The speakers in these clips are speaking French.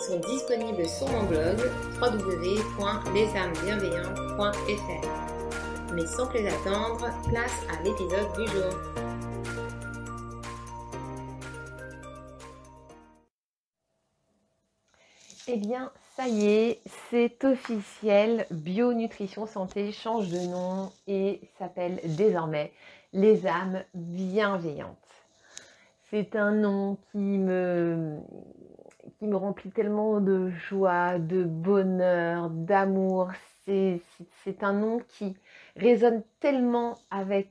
sont disponibles sur mon blog www.lesamesbienveillantes.fr. Mais sans plus attendre, place à l'épisode du jour. Eh bien, ça y est, c'est officiel. Bio-Nutrition Santé change de nom et s'appelle désormais Les âmes bienveillantes. C'est un nom qui me, qui me remplit tellement de joie, de bonheur, d'amour. C'est un nom qui résonne tellement avec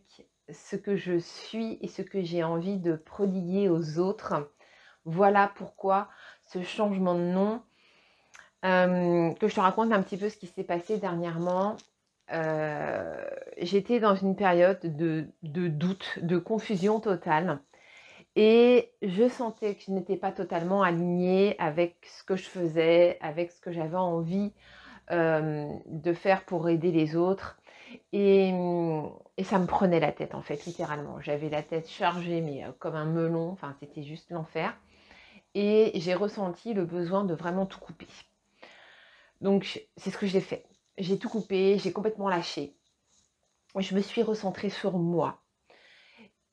ce que je suis et ce que j'ai envie de prodiguer aux autres. Voilà pourquoi ce changement de nom. Euh, que je te raconte un petit peu ce qui s'est passé dernièrement. Euh, j'étais dans une période de, de, doute, de confusion totale. Et je sentais que je n'étais pas totalement alignée avec ce que je faisais, avec ce que j'avais envie euh, de faire pour aider les autres. Et, et, ça me prenait la tête en fait, littéralement. J'avais la tête chargée, mais euh, comme un melon, enfin c'était juste l'enfer. Et j'ai ressenti le besoin de vraiment tout couper. Donc c'est ce que j'ai fait. J'ai tout coupé, j'ai complètement lâché. Je me suis recentrée sur moi.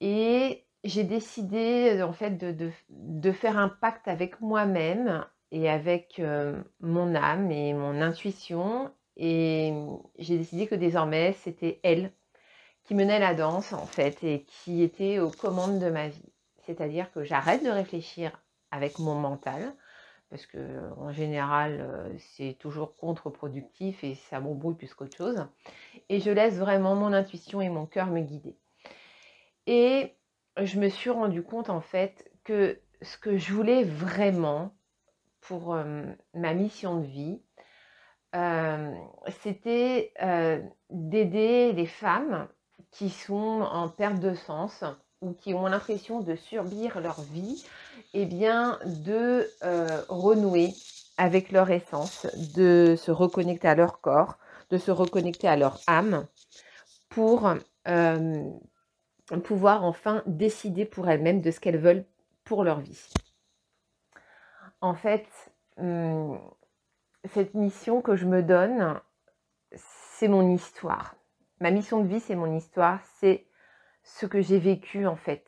Et j'ai décidé en fait de, de, faire un pacte avec moi-même et avec euh, mon âme et mon intuition. Et j'ai décidé que désormais, c'était elle qui menait la danse en fait et qui était aux commandes de ma vie. C'est-à-dire que j'arrête de réfléchir avec mon mental parce que en général euh, c'est toujours contre-productif et ça m'embrouille plus qu'autre chose. Et je laisse vraiment mon intuition et mon cœur me guider. Et je me suis rendu compte en fait que ce que je voulais vraiment pour euh, ma mission de vie, euh, c'était euh, d'aider les femmes qui sont en perte de sens ou qui ont l'impression de subir leur vie, et eh bien de renouer avec leur essence, de se reconnecter à leur corps, de se reconnecter à leur âme pour pouvoir enfin décider pour elles-mêmes de ce qu'elles veulent pour leur vie. En fait, hum, cette mission que je me donne, c'est mon histoire. Ma mission de vie, c'est mon histoire, c'est ce que j'ai vécu en fait.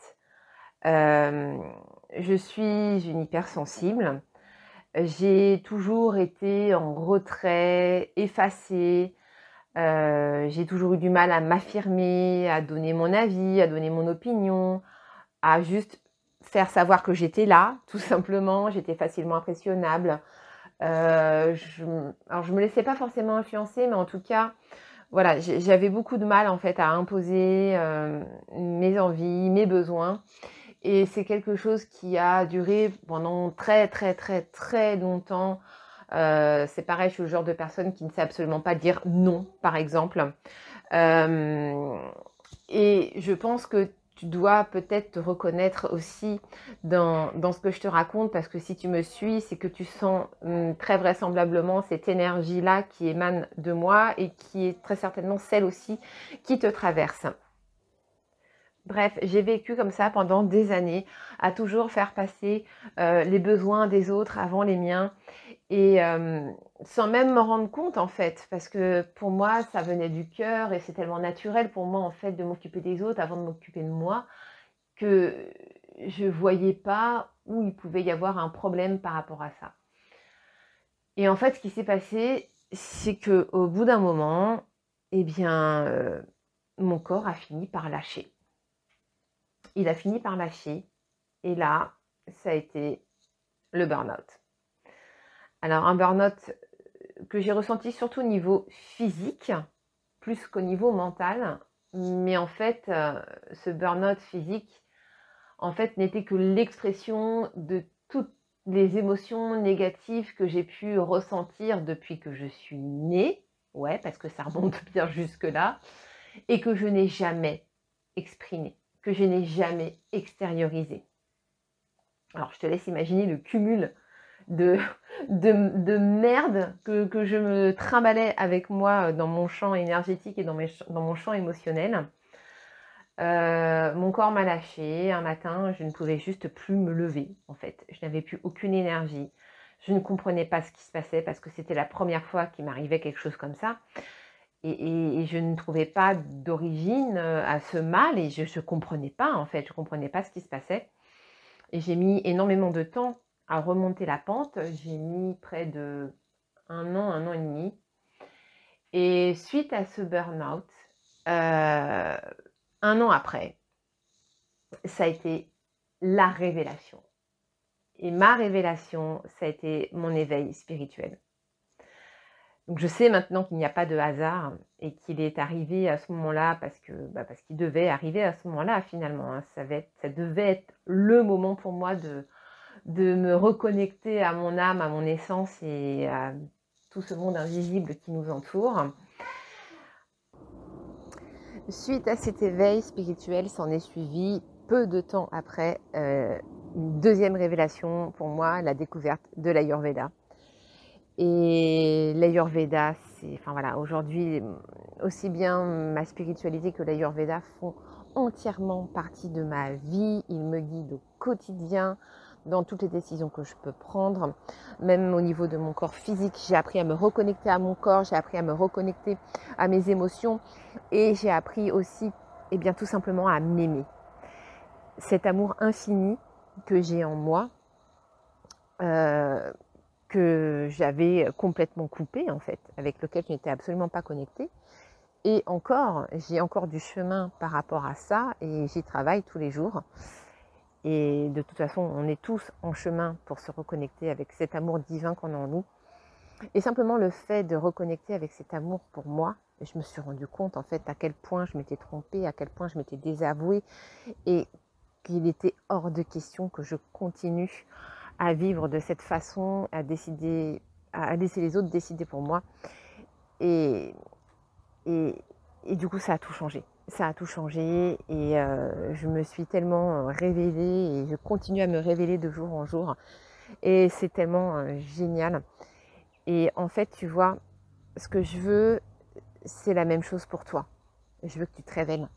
Euh, je suis une hypersensible. J'ai toujours été en retrait, effacée, euh, j'ai toujours eu du mal à m'affirmer, à donner mon avis, à donner mon opinion, à juste faire savoir que j'étais là, tout simplement. J'étais facilement impressionnable. Euh, je, alors je me laissais pas forcément influencer, mais en tout cas, voilà, j'avais beaucoup de mal en fait à imposer euh, mes envies, mes besoins. Et c'est quelque chose qui a duré pendant très très très très longtemps. Euh, c'est pareil, je suis le genre de personne qui ne sait absolument pas dire non, par exemple. Euh, et je pense que tu dois peut-être te reconnaître aussi dans, ce que je te raconte, parce que si tu me suis, c'est que tu sens hum, très vraisemblablement cette énergie-là qui émane de moi et qui est très certainement celle aussi qui te traverse. Bref, j'ai vécu comme ça pendant des années, à toujours faire passer euh, les besoins des autres avant les miens, et sans même me rendre compte en fait, parce que pour moi, ça venait du cœur et c'est tellement naturel pour moi en fait de m'occuper des autres avant de m'occuper de moi, que je ne voyais pas où il pouvait y avoir un problème par rapport à ça. Et en fait, ce qui s'est passé, c'est que au bout d'un moment, eh bien, mon corps a fini par lâcher il a fini par lâcher. Et là, ça a été le burn-out. Alors un burn-out que j'ai ressenti surtout au niveau physique, plus qu'au niveau mental. Mais en fait, euh, ce burn-out physique, en fait, n'était que l'expression de toute les émotions négatives que j'ai pu ressentir depuis que je suis née, ouais, parce que ça remonte bien jusque-là, et que je n'ai jamais exprimé, que je n'ai jamais extériorisé. Alors, je te laisse imaginer le cumul de, de, merde que, je me trimballais avec moi dans mon champ énergétique et dans, mes, dans mon champ émotionnel. Euh, mon corps m'a lâché. Un matin, je ne pouvais juste plus me lever, en fait. Je n'avais plus aucune énergie. Je ne comprenais pas ce qui se passait parce que c'était la première fois qu'il m'arrivait quelque chose comme ça. Et, je ne trouvais pas d'origine euh, à ce mal et je ne comprenais pas, en fait. Je ne comprenais pas ce qui se passait. Et j'ai mis énormément de temps à remonter la pente. J'ai mis près de un an, un an et demi. Et suite à ce burn-out, euh, un an après, ça a été la révélation. Et ma révélation, ça a été mon éveil spirituel. Donc je sais maintenant qu'il n'y a pas de hasard et qu'il est arrivé à ce moment-là parce que bah, parce qu'il devait arriver à ce moment-là finalement. Hein. Ça, ça, devait être le moment pour moi de, de me reconnecter à mon âme, à mon essence et à tout ce monde invisible qui nous entoure. Suite à cet éveil spirituel, s'en est suivi peu de temps après euh, une deuxième révélation pour moi, la découverte de l'Ayurveda. Et l'Ayurveda, c'est, enfin voilà, aujourd'hui, aussi bien ma spiritualité que l'Ayurveda font entièrement partie de ma vie. Ils me guident au quotidien dans toutes les décisions que je peux prendre, même au niveau de mon corps physique. J'ai appris à me reconnecter à mon corps, j'ai appris à me reconnecter à mes émotions et j'ai appris aussi, eh bien, tout simplement à m'aimer. Cet amour infini que j'ai en moi, euh, que j'avais complètement coupé en fait, avec lequel je n'étais absolument pas connectée. Et encore, j'ai encore du chemin par rapport à ça et j'y travaille tous les jours. Et de toute façon, on est tous en chemin pour se reconnecter avec cet amour divin qu'on a en nous. Et simplement le fait de reconnecter avec cet amour pour moi, je me suis rendu compte en fait à quel point je m'étais trompée, à quel point je m'étais désavouée et qu'il était hors de question que je continue à vivre de cette façon, à décider, à laisser les autres décider pour moi. Et, et, et du coup, ça a tout changé ça a tout changé et euh, je me suis tellement euh, révélée et je continue à me révéler de jour en jour et c'est tellement euh, génial. Et en fait, tu vois, ce que je veux, c'est la même chose pour toi. Je veux que tu te révèles.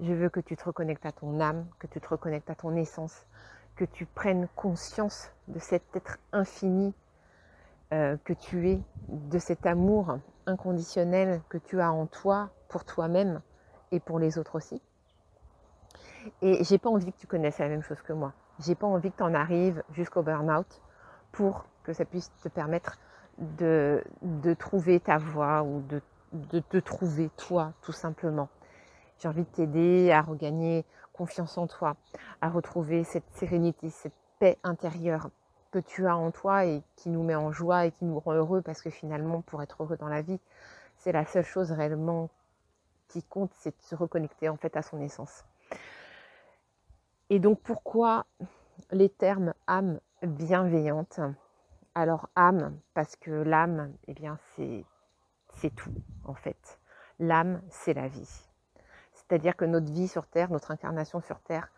Je veux que tu te reconnectes à ton âme, que tu te reconnectes à ton essence, que tu prennes conscience de cet être infini que tu es, de cet amour inconditionnel que tu as en toi pour toi-même et pour les autres aussi. Et j'ai pas envie que tu connaisses la même chose que moi. J'ai pas envie que tu en arrives jusqu'au burn-out pour que ça puisse te permettre de, de trouver ta voie ou de, de te trouver toi, tout simplement. J'ai envie de t'aider à regagner confiance en toi, à retrouver cette sérénité, cette paix intérieure que tu as en toi et qui nous met en joie et qui nous rend heureux parce que finalement, pour être heureux dans la vie, c'est la seule chose réellement qui compte, c'est de se reconnecter en fait à son essence. Et donc pourquoi les termes âme bienveillante Alors âme, parce que l'âme, eh bien c'est, tout en fait. L'âme, c'est la vie. C'est-à-dire que notre vie sur Terre, notre incarnation sur Terre,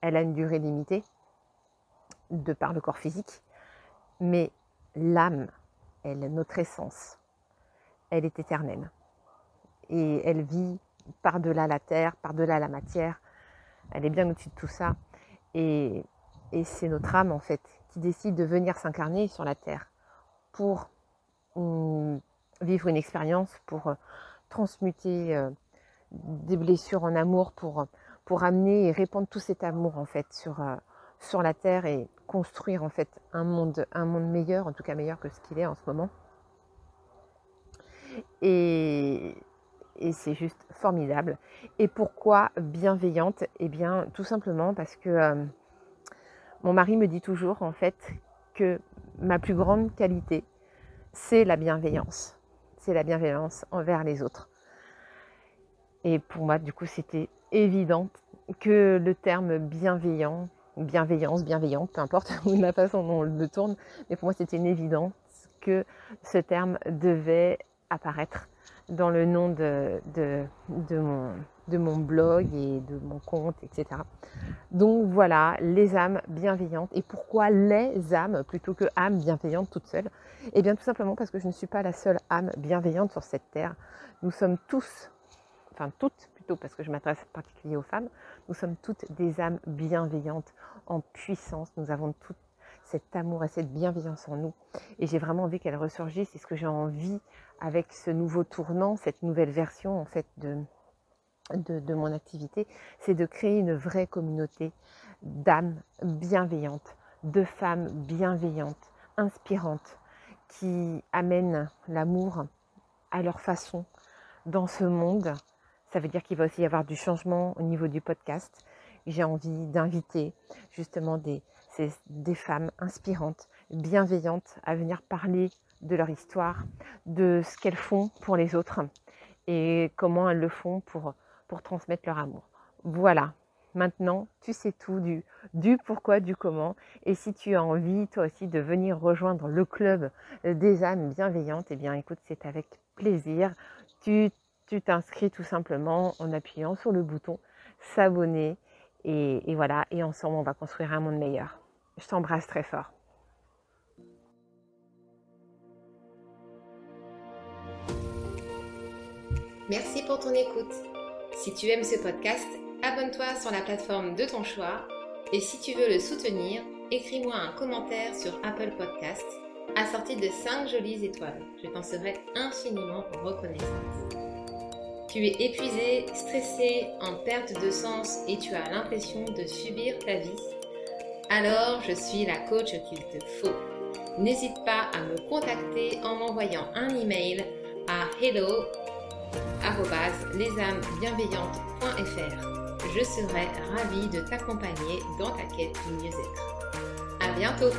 elle a une durée limitée de par le corps physique, mais l'âme, elle, notre essence, elle est éternelle et elle vit par-delà la terre, par-delà la matière. Elle est bien au-dessus de tout ça. Et, c'est notre âme, en fait, qui décide de venir s'incarner sur la terre pour hum, vivre une expérience, pour euh, transmuter euh, des blessures en amour, pour, pour amener et répandre tout cet amour, en fait, sur, euh, sur la terre et construire, en fait, un monde, un monde meilleur, en tout cas meilleur que ce qu'il est en ce moment. Et, et c'est juste formidable. Et pourquoi bienveillante? Eh bien, tout simplement parce que euh, mon mari me dit toujours en fait que ma plus grande qualité, c'est la bienveillance. C'est la bienveillance envers les autres. Et pour moi, du coup, c'était évident que le terme bienveillant bienveillance, bienveillante, peu importe la façon dont on le tourne, mais pour moi c'était une évidence que ce terme devait apparaître dans le nom de, de, mon, blog et de mon compte, etc. Donc voilà, les âmes bienveillantes. Et pourquoi les âmes plutôt que âmes bienveillantes toutes seules? Eh bien tout simplement parce que je ne suis pas la seule âme bienveillante sur cette terre. Nous sommes tous, enfin toutes plutôt parce que je m'adresse particulièrement aux femmes, nous sommes toutes des âmes bienveillantes en puissance. Nous avons toutes cet amour et cette bienveillance en nous. Et j'ai vraiment envie qu'elle ressurgisse. C'est ce que j'ai envie avec ce nouveau tournant, cette nouvelle version en fait de, de, mon activité, c'est de créer une vraie communauté d'âmes bienveillantes, de femmes bienveillantes, inspirantes, qui amènent l'amour à leur façon dans ce monde. Ça veut dire qu'il va aussi y avoir du changement au niveau du podcast. J'ai envie d'inviter justement des, des femmes inspirantes, bienveillantes à venir parler de leur histoire, de ce qu'elles font pour les autres et comment elles le font pour, pour transmettre leur amour. Voilà, maintenant tu sais tout du, pourquoi, du comment. Et si tu as envie toi aussi de venir rejoindre le club des âmes bienveillantes, eh bien écoute, c'est avec plaisir. Tu t'inscris tout simplement en appuyant sur le bouton s'abonner. Et voilà, et ensemble on va construire un monde meilleur. Je t'embrasse très fort. Merci pour ton écoute. Si tu aimes ce podcast, abonne-toi sur la plateforme de ton choix et si tu veux le soutenir, écris-moi un commentaire sur Apple Podcast assorti de 5 jolies étoiles. Je t'en serai infiniment reconnaissante. Tu es épuisé, stressé, en perte de sens et tu as l'impression de subir ta vie Alors je suis la coach qu'il te faut. N'hésite pas à me contacter en m'envoyant un email à hello lesamesbienveillantes.fr. Je serai ravie de t'accompagner dans ta quête du mieux-être. À bientôt!